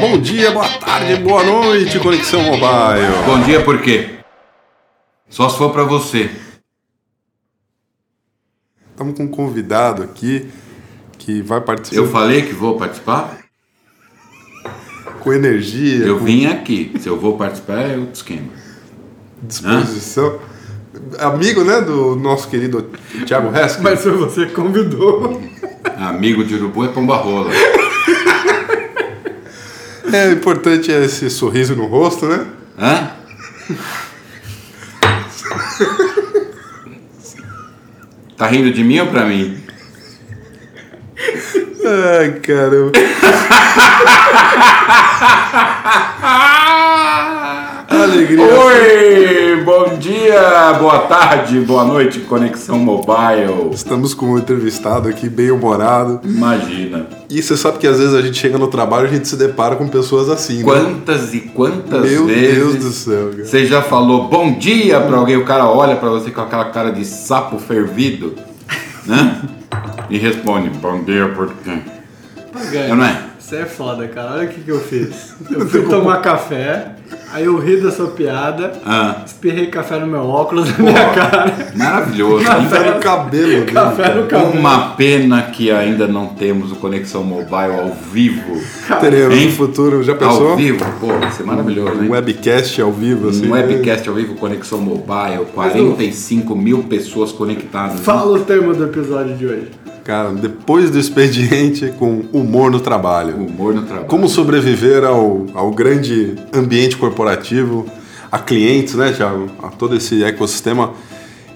Bom dia, boa tarde, boa noite, Conexão Mobile. Bom dia por quê? Só se for pra você. Estamos com um convidado aqui que vai participar Eu falei que vou participar? com energia, Eu com vim aqui. Se eu vou participar, é outro esquema. disposição. Amigo, né, do nosso querido Thiago Hesky. Mas foi você que convidou. Amigo de urubu é pomba rola. É importante esse sorriso no rosto, né? Hã? Tá rindo de mim ou pra mim? Ai, caramba. Alegria. Oi! Bom dia, boa tarde, boa noite, Conexão Mobile. Estamos com um entrevistado aqui bem humorado. Imagina. E você sabe que às vezes a gente chega no trabalho e a gente se depara com pessoas assim, né? Quantas e quantas Meu vezes Deus do céu, cara. você já falou bom dia pra alguém, o cara olha pra você com aquela cara de sapo fervido, né? E responde, bom dia por quê? Eu não é? Você é foda, cara. Olha o que, que eu fiz. Eu fui tomar café, aí eu ri da sua piada, Ah, espirrei café no meu óculos, na minha cara. maravilhoso. Café no cabelo Café cara. no cabelo. Uma pena que ainda não temos o Conexão Mobile ao vivo. Teremos no futuro, já pensou? Ao vivo, pô, vai ser maravilhoso, hein? Um webcast ao vivo, assim. Um webcast ao vivo, Conexão Mobile, 45 mil pessoas conectadas. Fala o termo do episódio de hoje. Cara, depois do expediente com humor no trabalho. Humor no trabalho. Como sobreviver ao, ao grande ambiente corporativo, a clientes, né, Thiago? A todo esse ecossistema.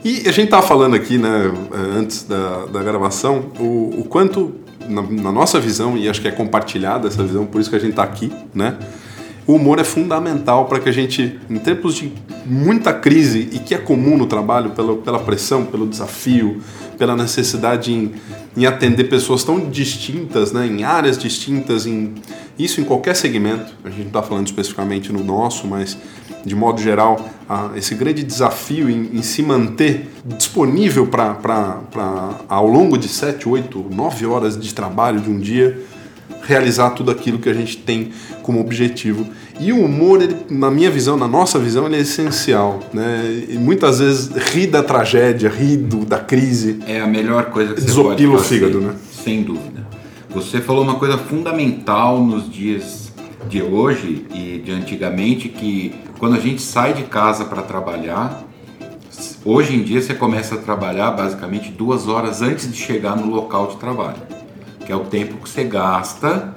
E a gente tava falando aqui, né, antes da, da gravação, o, o quanto, na, na nossa visão, e acho que é compartilhada essa visão, por isso que a gente tá aqui, né? O humor é fundamental para que a gente, em tempos de muita crise e que é comum no trabalho, pela, pela pressão, pelo desafio, pela necessidade em, em atender pessoas tão distintas, né, em áreas distintas, em, isso em qualquer segmento, a gente não está falando especificamente no nosso, mas de modo geral, a- esse grande desafio em, em se manter disponível para ao longo de 7, 8, 9 horas de trabalho de um dia, realizar tudo aquilo que a gente tem como objetivo. E o humor, ele, na minha visão, na nossa visão, ele é essencial. Né? E muitas vezes ri da tragédia, ri do, da crise. É a melhor coisa que você Desopila pode o fazer. fígado, né? Sem dúvida. Você falou uma coisa fundamental nos dias de hoje e de antigamente que quando a gente sai de casa para trabalhar, hoje em dia você começa a trabalhar basicamente duas horas antes de chegar no local de trabalho, que é o tempo que você gasta,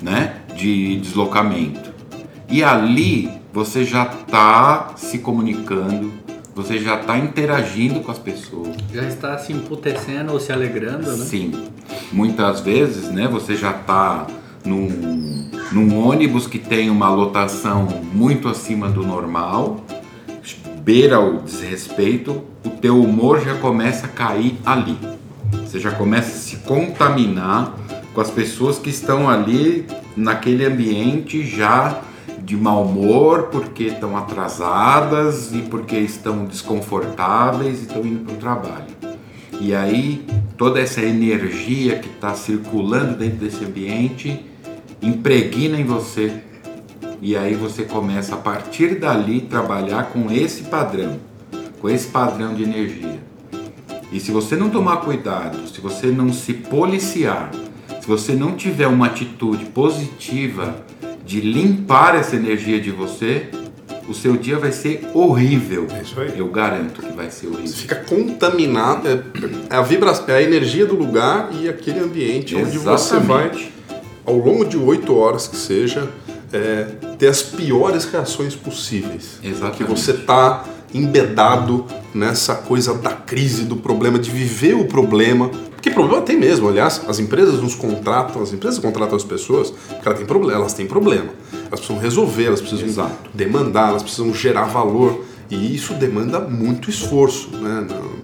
né, de deslocamento. E ali você já está se comunicando, você já está interagindo com as pessoas. Já está se emputecendo ou se alegrando, né? Sim. Muitas vezes, né, você já está num, num ônibus que tem uma lotação muito acima do normal, beira o desrespeito, o teu humor já começa a cair ali. Você já começa a se contaminar com as pessoas que estão ali naquele ambiente já de mau humor, porque estão atrasadas e porque estão desconfortáveis e estão indo para o trabalho. E aí toda essa energia que está circulando dentro desse ambiente impregna em você. E aí você começa a partir dali trabalhar com esse padrão, com esse padrão de energia. E se você não tomar cuidado, se você não se policiar, se você não tiver uma atitude positiva de limpar essa energia de você, o seu dia vai ser horrível. É isso aí. Eu garanto que vai ser horrível. Você fica contaminado, é, é a vibração, é a energia do lugar e aquele ambiente onde você vai, Exatamente. ao longo de oito horas que seja, é, ter as piores reações possíveis. Exatamente. Que você tá embedado nessa coisa da crise, do problema, de viver o problema. Porque problema tem mesmo, aliás, as empresas nos contratam, as empresas contratam as pessoas porque elas têm problema, elas têm problema. Elas precisam resolver, elas precisam Exato. demandar, elas precisam gerar valor. E isso demanda muito esforço. Né? Não-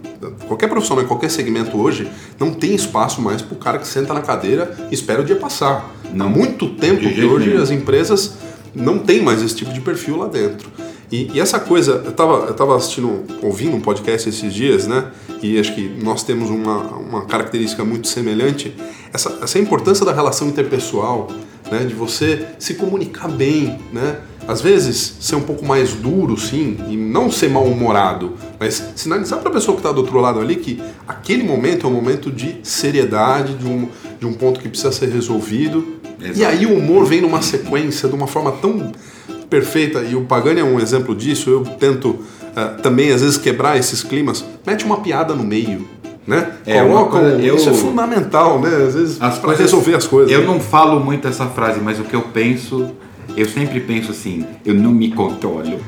Qualquer profissional em qualquer segmento hoje não tem espaço mais para o cara que senta na cadeira e espera o dia passar. Há muito tempo que hoje nenhum. as empresas não têm mais esse tipo de perfil lá dentro. E, e essa coisa, eu estava eu tava assistindo, ouvindo um podcast esses dias, né? E acho que nós temos uma, uma característica muito semelhante. Essa, essa importância da relação interpessoal, né? De você se comunicar bem, né? Às vezes ser um pouco mais duro, sim, e não ser mal-humorado, mas sinalizar para a pessoa que está do outro lado ali que aquele momento é um momento de seriedade, de um, de um ponto que precisa ser resolvido. Exato. E aí o humor vem numa sequência de uma forma tão perfeita, e o Pagani é um exemplo disso. Eu tento uh, também, às vezes, quebrar esses climas. Mete uma piada no meio. Né? É, uma Coloca coisa- eu- Isso é fundamental, né? Às vezes, para resolver as coisas. Eu não falo muito essa frase, mas o que eu penso, eu sempre penso assim, eu não me controlo.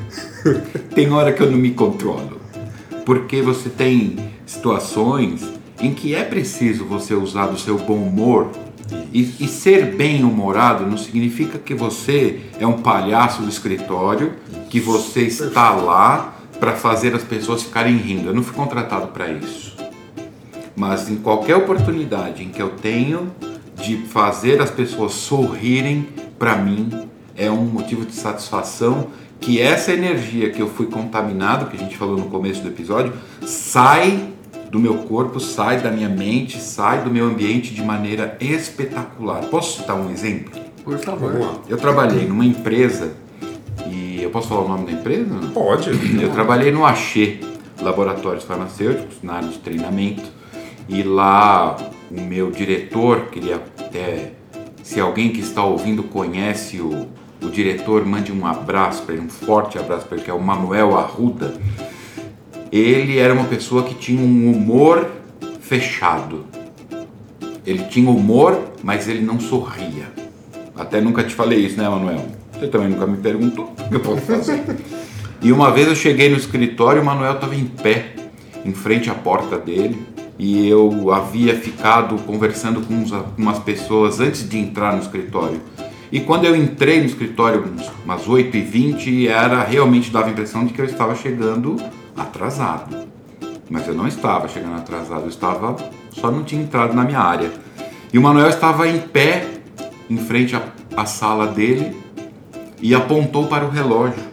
tem hora que eu não me controlo. Porque você tem situações em que é preciso você usar do seu bom humor. E, e ser bem humorado não significa que você é um palhaço do escritório, que você está lá para fazer as pessoas ficarem rindo. Eu não fui contratado para isso. Mas em qualquer oportunidade em que eu tenho de fazer as pessoas sorrirem, para mim é um motivo de satisfação que essa energia que eu fui contaminado, que a gente falou no começo do episódio, sai do meu corpo, sai da minha mente, sai do meu ambiente de maneira espetacular. Posso citar um exemplo? Por favor. Eu trabalhei numa empresa e eu posso falar o nome da empresa? Pode. Eu trabalhei no Axê, Laboratórios Farmacêuticos, na área de treinamento, e lá o meu diretor, queria até, se alguém que está ouvindo conhece o, o diretor, mande um abraço para ele, um forte abraço para ele, que é o Manuel Arruda. Ele era uma pessoa que tinha um humor fechado. Ele tinha humor, mas ele não sorria. Até nunca te falei isso, né, Manuel? Você também nunca me perguntou o que eu posso fazer. E uma vez eu cheguei no escritório, o Manuel estava em pé, em frente à porta dele, e eu havia ficado conversando com umas pessoas antes de entrar no escritório. E quando eu entrei no escritório, umas 8h20, era realmente dava a impressão de que eu estava chegando atrasado. Mas eu não estava chegando atrasado, eu estava só não tinha entrado na minha área. E o Manuel estava em pé em frente à, à sala dele e apontou para o relógio.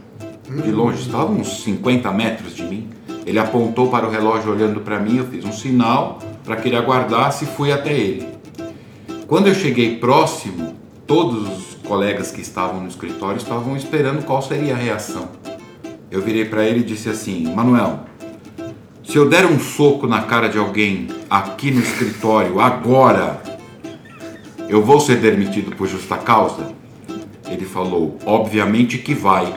De longe, estava uns 50 metros de mim. Ele apontou para o relógio olhando para mim, eu fiz um sinal para que ele aguardasse e fui até ele. Quando eu cheguei próximo, todos os colegas que estavam no escritório estavam esperando qual seria a reação. Eu virei para ele e disse assim: Manuel, se eu der um soco na cara de alguém aqui no escritório agora, eu vou ser demitido por justa causa? Ele falou: Obviamente que vai.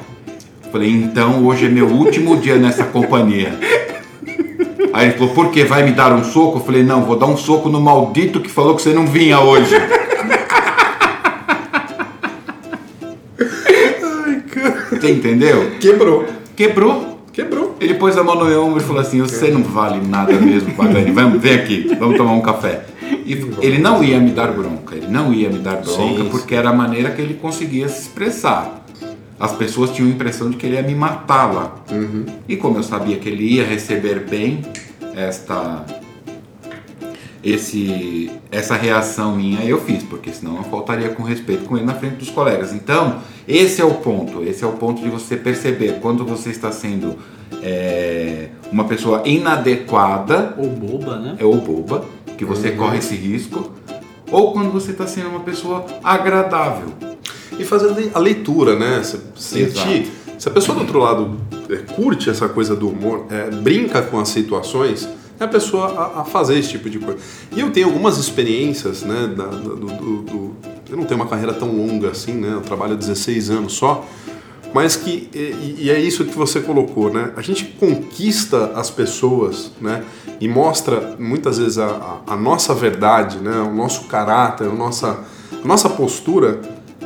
Falei: Então hoje é meu último dia nessa companhia. Aí ele falou: Por que? Vai me dar um soco? Eu falei: Não, vou dar um soco no maldito que falou que você não vinha hoje. Você entendeu? Quebrou. Quebrou. Quebrou. Ele pôs a mão no meu ombro e falou assim: Você não vale nada mesmo, Pagani. Vamos, vem aqui, vamos tomar um café. E ele não ia me dar bronca, ele não ia me dar bronca Sim, porque era a maneira que ele conseguia se expressar. As pessoas tinham a impressão de que ele ia me matar lá. E como eu sabia que ele ia receber bem esta esse essa reação minha eu fiz, porque senão eu faltaria com respeito com ele na frente dos colegas. Então, esse é o ponto, esse é o ponto de você perceber quando você está sendo é, uma pessoa inadequada Ou boba, né? é ou boba, que você corre esse risco, ou quando você está sendo uma pessoa agradável. E fazer a leitura, né? Você sentir. Se a pessoa do outro lado é, curte essa coisa do humor, é, brinca com as situações, a pessoa a, a fazer esse tipo de coisa. E eu tenho algumas experiências, né? da- do, do- do- eu não tenho uma carreira tão longa assim, né? Eu trabalho há 16 anos só. Mas que, e, e é isso que você colocou, né? A gente conquista as pessoas, né? E mostra muitas vezes a, a- a nossa verdade, né? O nosso caráter, a nossa, a nossa postura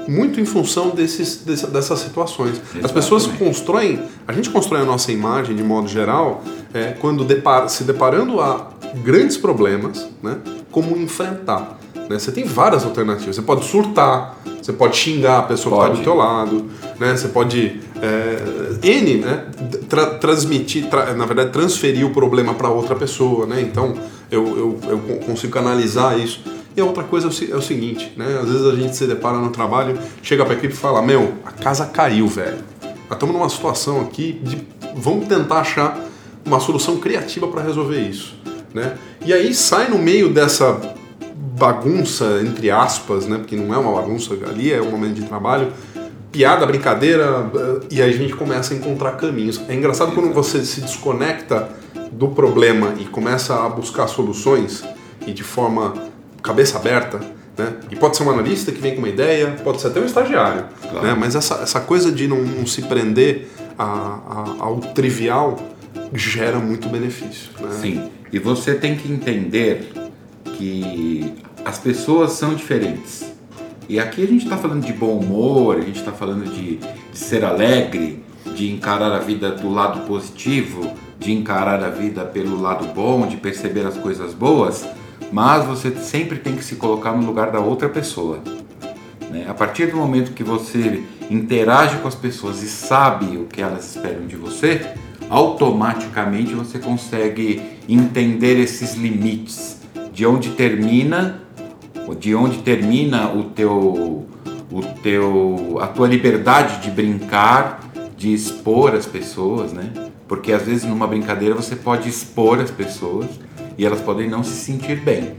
muito em função desses, dessa- dessas situações. As pessoas Exatamente. constroem, a gente constrói a nossa imagem de modo geral é, quando depara- se deparando a grandes problemas, né? Como enfrentar. né? Você tem várias alternativas. Você pode surtar, você pode xingar a pessoa que está Pode. do teu lado, né? Você pode é, N, né? Tra- transmitir, tra- na verdade, transferir o problema para outra pessoa, né? Então eu, eu, eu con- consigo canalizar isso. E a outra coisa é é o seguinte, né? Às vezes a gente se depara no trabalho, chega para a equipe e fala: Meu, a casa caiu, velho. Nós estamos numa situação aqui de vamos tentar achar uma solução criativa para resolver isso, né? E aí sai no meio dessa bagunça, entre aspas, né? Porque não é uma bagunça, ali é um momento de trabalho. Piada, brincadeira, eh, e aí a gente começa a encontrar caminhos. É engraçado quando você se desconecta do problema e começa a buscar soluções e de forma cabeça aberta, né? E pode ser um analista que vem com uma ideia, pode ser até um estagiário, claro. né? Mas essa, essa coisa de não, não se prender a, a, ao trivial gera muito benefício. Né? Sim, e você tem que entender que as pessoas são diferentes. E aqui a gente está falando de bom humor, a gente está falando de, de ser alegre, de encarar a vida do lado positivo, de encarar a vida pelo lado bom, de perceber as coisas boas, mas você sempre tem que se colocar no lugar da outra pessoa. Né? A partir do momento que você interage com as pessoas e sabe o que elas esperam de você, automaticamente você consegue entender esses limites, de onde termina, de onde termina o teu, o teu, a tua liberdade de brincar, de expor as pessoas, né? Porque às vezes numa brincadeira você pode expor as pessoas e elas podem não se sentir bem.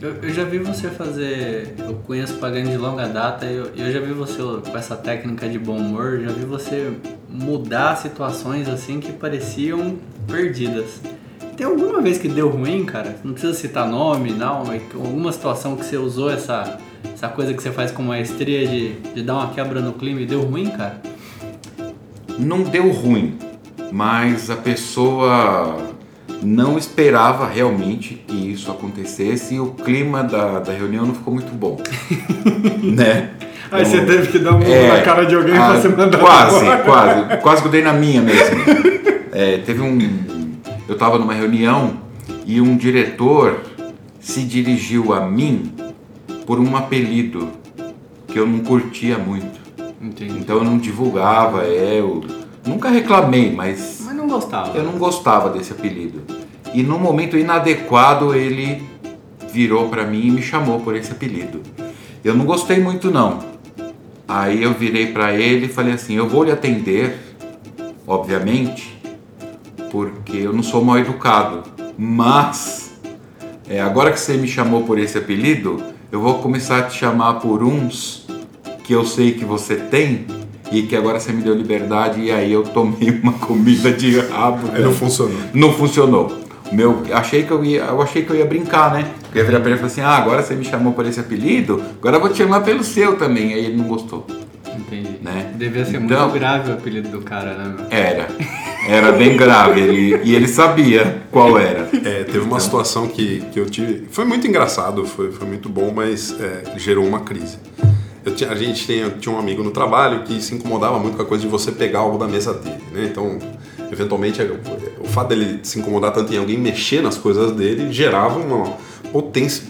Eu, eu já vi você fazer. Eu conheço Pagani de longa data e eu, eu já vi você com essa técnica de bom humor, já vi você mudar situações assim que pareciam perdidas. Tem alguma vez que deu ruim, cara? Não precisa citar nome, não, alguma situação que você usou essa, essa coisa que você faz com maestria de, de dar uma quebra no clima e deu ruim, cara? Não deu ruim mas a pessoa não esperava realmente que isso acontecesse e o clima da, da reunião não ficou muito bom, né? Aí então, você teve que dar um é, na cara de alguém a, pra você mandar Quase, quase, quase que eu dei na minha mesmo. É, teve um, eu estava numa reunião e um diretor se dirigiu a mim por um apelido que eu não curtia muito. Entendi. Então eu não divulgava, é, eu Nunca reclamei, mas. Mas não gostava. Eu não gostava desse apelido. E num momento inadequado ele virou para mim e me chamou por esse apelido. Eu não gostei muito não. Aí eu virei para ele e falei assim: "Eu vou lhe atender, obviamente, porque eu não sou mal educado, mas é, agora que você me chamou por esse apelido, eu vou começar a te chamar por uns que eu sei que você tem e que agora você me deu liberdade e aí eu tomei uma comida de rabo. Aí não funcionou. Não funcionou. Meu, achei que eu ia, eu achei que eu ia brincar, né? Eu ia virar pra ele e falar assim: "Ah, agora você me chamou por esse apelido, agora eu vou te chamar pelo seu também". Aí ele não gostou. Entendi. Né? Devia ser então, muito grave o apelido do cara, né? Era. Era bem grave. Ele, e ele sabia qual era. É, teve uma então. situação que, que eu tive. Foi muito engraçado, foi, foi muito bom, mas é, gerou uma crise. Eu, a gente tinha, tinha um amigo no trabalho que se incomodava muito com a coisa de você pegar algo da mesa dele, né? Então, eventualmente, o fato dele se incomodar tanto em alguém mexer nas coisas dele gerava uma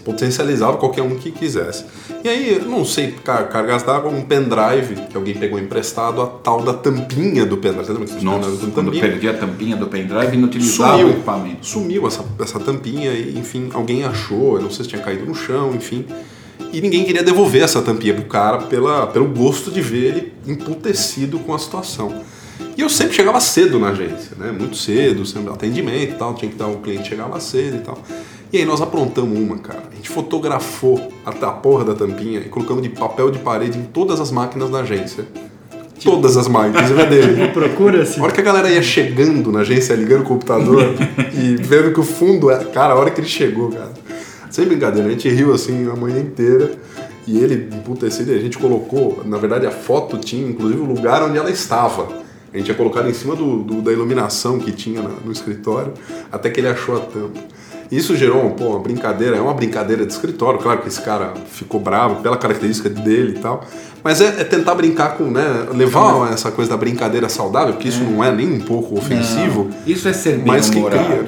potencializava qualquer um que quisesse. E aí, não sei, car cargas d'água, um pendrive que alguém pegou emprestado, a tal da tampinha do pendrive. Nossa, quando tampinha? perdi a tampinha do pendrive, não utilizava sumiu, o equipamento. Sumiu essa, essa tampinha e, enfim, alguém achou, eu não sei se tinha caído no chão, enfim e ninguém queria devolver essa tampinha pro cara pela, pelo gosto de ver ele emputecido com a situação. E eu sempre chegava cedo na agência, né? Muito cedo, sempre atendimento e tal, tinha que dar o cliente chegava cedo e tal. E aí nós aprontamos uma, cara. A gente fotografou a, a porra da tampinha e colocamos de papel de parede em todas as máquinas da agência. Todas as máquinas, é dele. Procura assim. A hora que a galera ia chegando na agência, ligando o computador e vendo que o fundo é. Cara, a hora que ele chegou, cara sem brincadeira, a gente riu assim a manhã inteira. E ele, emputecido, a gente colocou, na verdade a foto tinha inclusive o lugar onde ela estava. A gente tinha colocado em cima do, do da iluminação que tinha na, no escritório, até que ele achou a tampa. Isso gerou pô, uma brincadeira, é uma brincadeira de escritório, claro que esse cara ficou bravo pela característica dele e tal, mas é, é tentar brincar com, né, levar essa coisa da brincadeira saudável, porque isso é. não é nem um pouco ofensivo. Não, isso é ser bem mas que cria,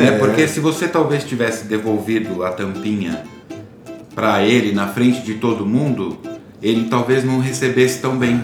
né? Porque se você talvez tivesse devolvido a tampinha para ele na frente de todo mundo, ele talvez não recebesse tão bem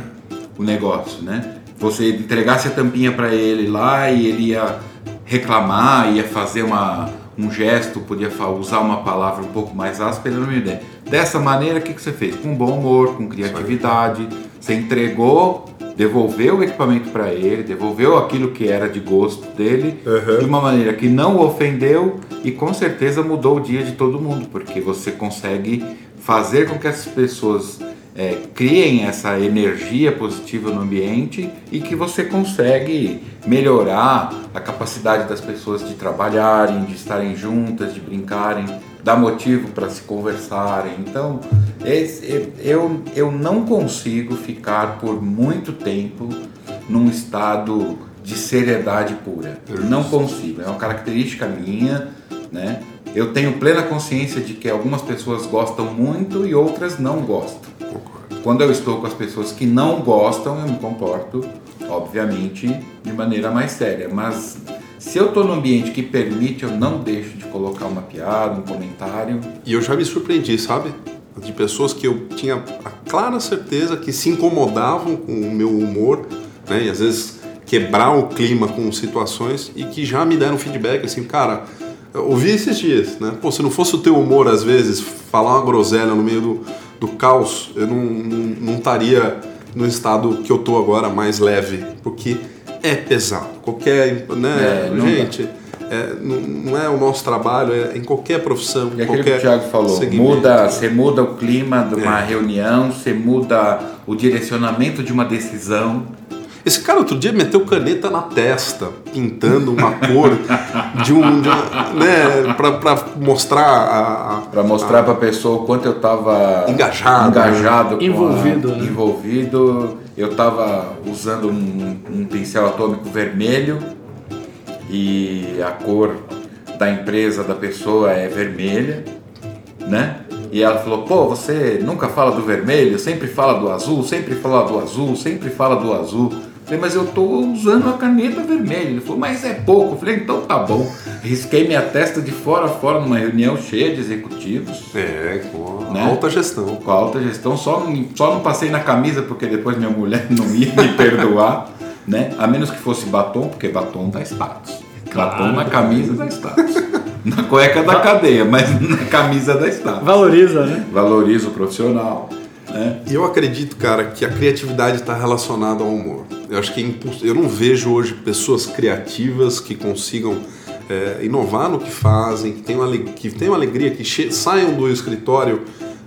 o negócio, né? Você entregasse a tampinha para ele lá e ele ia reclamar, ia fazer uma, um gesto, podia usar uma palavra um pouco mais áspera, não me ideia. Dessa maneira, o que, que você fez? Com bom humor, com criatividade, você entregou devolveu o equipamento para ele, devolveu aquilo que era de gosto dele, uhum. de uma maneira que não o ofendeu E com certeza mudou o dia de todo mundo, porque você consegue fazer com que as pessoas é, criem essa energia positiva no ambiente e que você consegue melhorar a capacidade das pessoas de trabalharem, de estarem juntas, de brincarem, dar motivo para se conversarem. Então, eu, eu não consigo ficar por muito tempo num estado de seriedade pura. Não consigo. É uma característica minha, né? Eu tenho plena consciência de que algumas pessoas gostam muito e outras não gostam. Quando eu estou com as pessoas que não gostam, eu me comporto, obviamente, de maneira mais séria. Mas se eu estou num ambiente que permite, eu não deixo de colocar uma piada, um comentário. E eu já me surpreendi, sabe? De pessoas que eu tinha a clara certeza que se incomodavam com o meu humor, né? E às vezes quebrar o clima com situações e que já me deram feedback assim, cara, eu ouvi esses dias, né? Pô, se não fosse o teu humor, às vezes, falar uma groselha no meio do, do caos, eu não, não, não estaria no estado que eu tô agora, mais leve, porque é pesado. Qualquer, né, É, não gente, é, não, não é o nosso trabalho, é em qualquer profissão, E em aquilo que qualquer o Thiago falou, segmento. muda, você muda o clima de uma É. reunião, você muda o direcionamento de uma decisão. Esse cara outro dia meteu caneta na testa, pintando uma cor de um, de né, pra, pra mostrar a, a- Para mostrar para a pessoa o quanto eu estava Engajado, engajado com a- Envolvido, né? envolvido. Eu estava usando um, um pincel atômico vermelho e a cor da empresa da pessoa é vermelha, né? E ela falou: pô, você nunca fala do vermelho, sempre fala do azul, sempre fala do azul, sempre fala do azul. Falei, mas eu tô usando a caneta vermelha. Ele falou, mas é pouco. Eu falei, então tá bom. Risquei minha testa de fora a fora numa reunião cheia de executivos É, com a Né? alta gestão. com a alta gestão. Só não, só não passei na camisa porque depois minha mulher não ia me perdoar, né? A menos que fosse batom, porque batom dá status. Batom na camisa dá status. Na cueca da cadeia, mas na camisa dá status. Valoriza, né? Valoriza o profissional, né? E eu acredito, cara, que a criatividade está relacionada ao humor. Eu acho que é imposs- eu não vejo hoje pessoas criativas que consigam é, inovar no que fazem, que tenham, ale- que tenham alegria, que che- saiam do escritório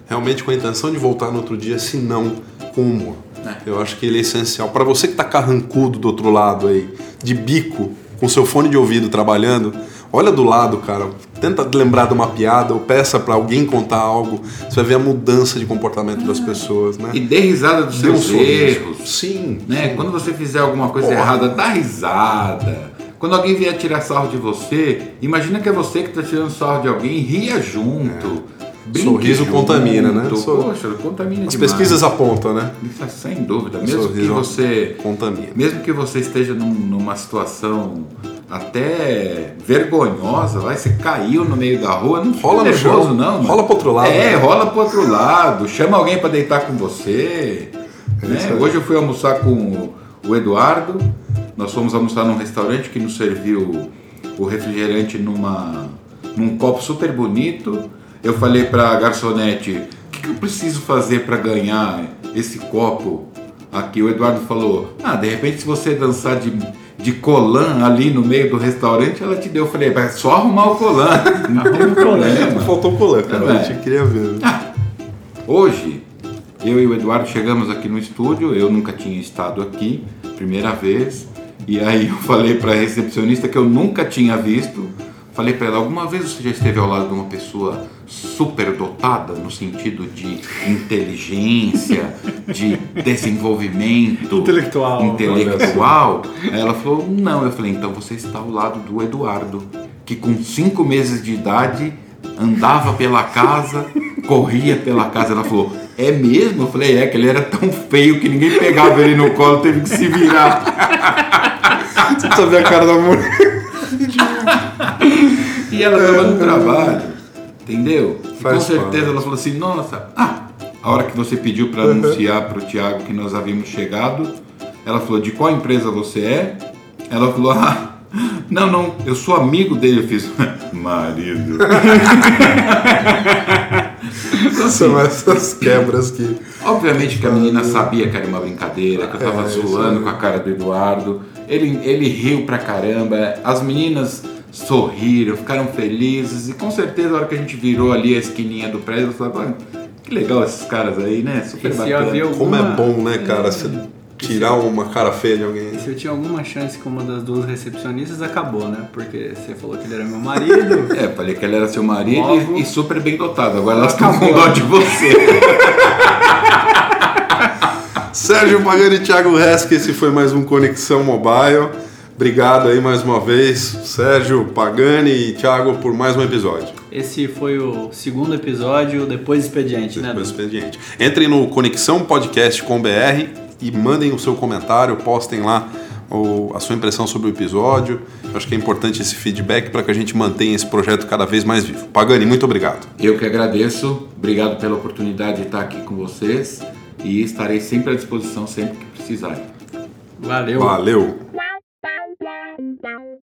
realmente com a intenção de voltar no outro dia, se não com humor. É. Eu acho que ele é essencial. Para você que está carrancudo do outro lado aí, de bico, com seu fone de ouvido trabalhando, olha do lado, cara. Tenta lembrar de uma piada ou peça para alguém contar algo. Você vai ver a mudança de comportamento das pessoas, né? E dê risada dos Dê um seus sorriso. erros. Sim. Né? Quando você fizer alguma coisa Porra. errada, dá risada. Quando alguém vier tirar sarro de você, imagina que é você que está tirando sarro de alguém, ria junto. brinque Sorriso junto. contamina, né? Poxa, contamina As demais. pesquisas apontam, né? Isso é sem dúvida. Mesmo que Sorriso você contamina. mesmo que você esteja num- numa situação até vergonhosa, vai, você caiu no meio da rua, não Rola no nervoso chão, não. mano. rola pro outro lado, É, né? rola pro outro lado, chama alguém para deitar com você. né? isso aí. Hoje eu fui almoçar com o- Eduardo, nós fomos almoçar num restaurante que nos serviu o refrigerante numa, num copo super bonito. Eu falei para a garçonete, o que, que eu preciso fazer para ganhar esse copo aqui? O Eduardo falou, ah, de repente se você dançar de, de colã ali no meio do restaurante, ela te deu. Eu falei, é só arrumar o colã, não tem problema. Faltou colã, cara. É, a gente queria ver. Hoje, eu e o Eduardo chegamos aqui no estúdio, eu nunca tinha estado aqui, primeira vez, e aí eu falei para a recepcionista que eu nunca tinha visto. Falei para ela, alguma vez você já esteve ao lado de uma pessoa super dotada no sentido de inteligência, de desenvolvimento Intelectual. intelectual? Ela falou, não. Eu falei, então você está ao lado do Eduardo, que com cinco meses de idade andava pela casa, corria pela casa. Ela falou, é mesmo? Eu falei, é, que ele era tão feio que ninguém pegava ele no colo, teve que se virar. Você ver a cara da mulher. E ela estava no trabalho, entendeu? E com Faz certeza ela falou assim, nossa, ah, a hora que você pediu para anunciar para o Tiago que nós havíamos chegado, ela falou, de qual empresa você é? Ela falou, ah, não, não, eu sou amigo dele. Eu fiz, marido. São essas quebras que. Obviamente que a menina sabia que era uma brincadeira, que eu tava É, zoando aí. com a cara do Eduardo. Ele, ele riu pra caramba. As meninas sorriram, ficaram felizes e com certeza a hora que a gente virou ali a esquininha do prédio, eu falei, que legal esses caras aí, né? Super E se bacana. havia Como é alguma- bom, né, cara? Você tirar uma cara feia de alguém. Se eu tinha alguma chance com uma das duas recepcionistas, acabou, né? Porque você falou que ele era meu marido. É, falei que ele era seu marido Logo- e, super bem dotado. Agora elas estão com dó de você. Sérgio Pagani e Thiago Resk, esse foi mais um Conexão Mobile. Obrigado aí mais uma vez, Sérgio Pagani e Thiago, por mais um episódio. Esse foi o segundo episódio depois do expediente, né? Depois do expediente. Entrem no Conexão Podcast com BR e mandem o seu comentário, postem lá o- a sua impressão sobre o episódio. Eu Acho que é importante esse feedback para que a gente mantenha esse projeto cada vez mais vivo. Pagani, muito obrigado. Eu que agradeço. Obrigado pela oportunidade de estar aqui com vocês e estarei sempre à disposição sempre que precisarem. Valeu. Valeu. Bye.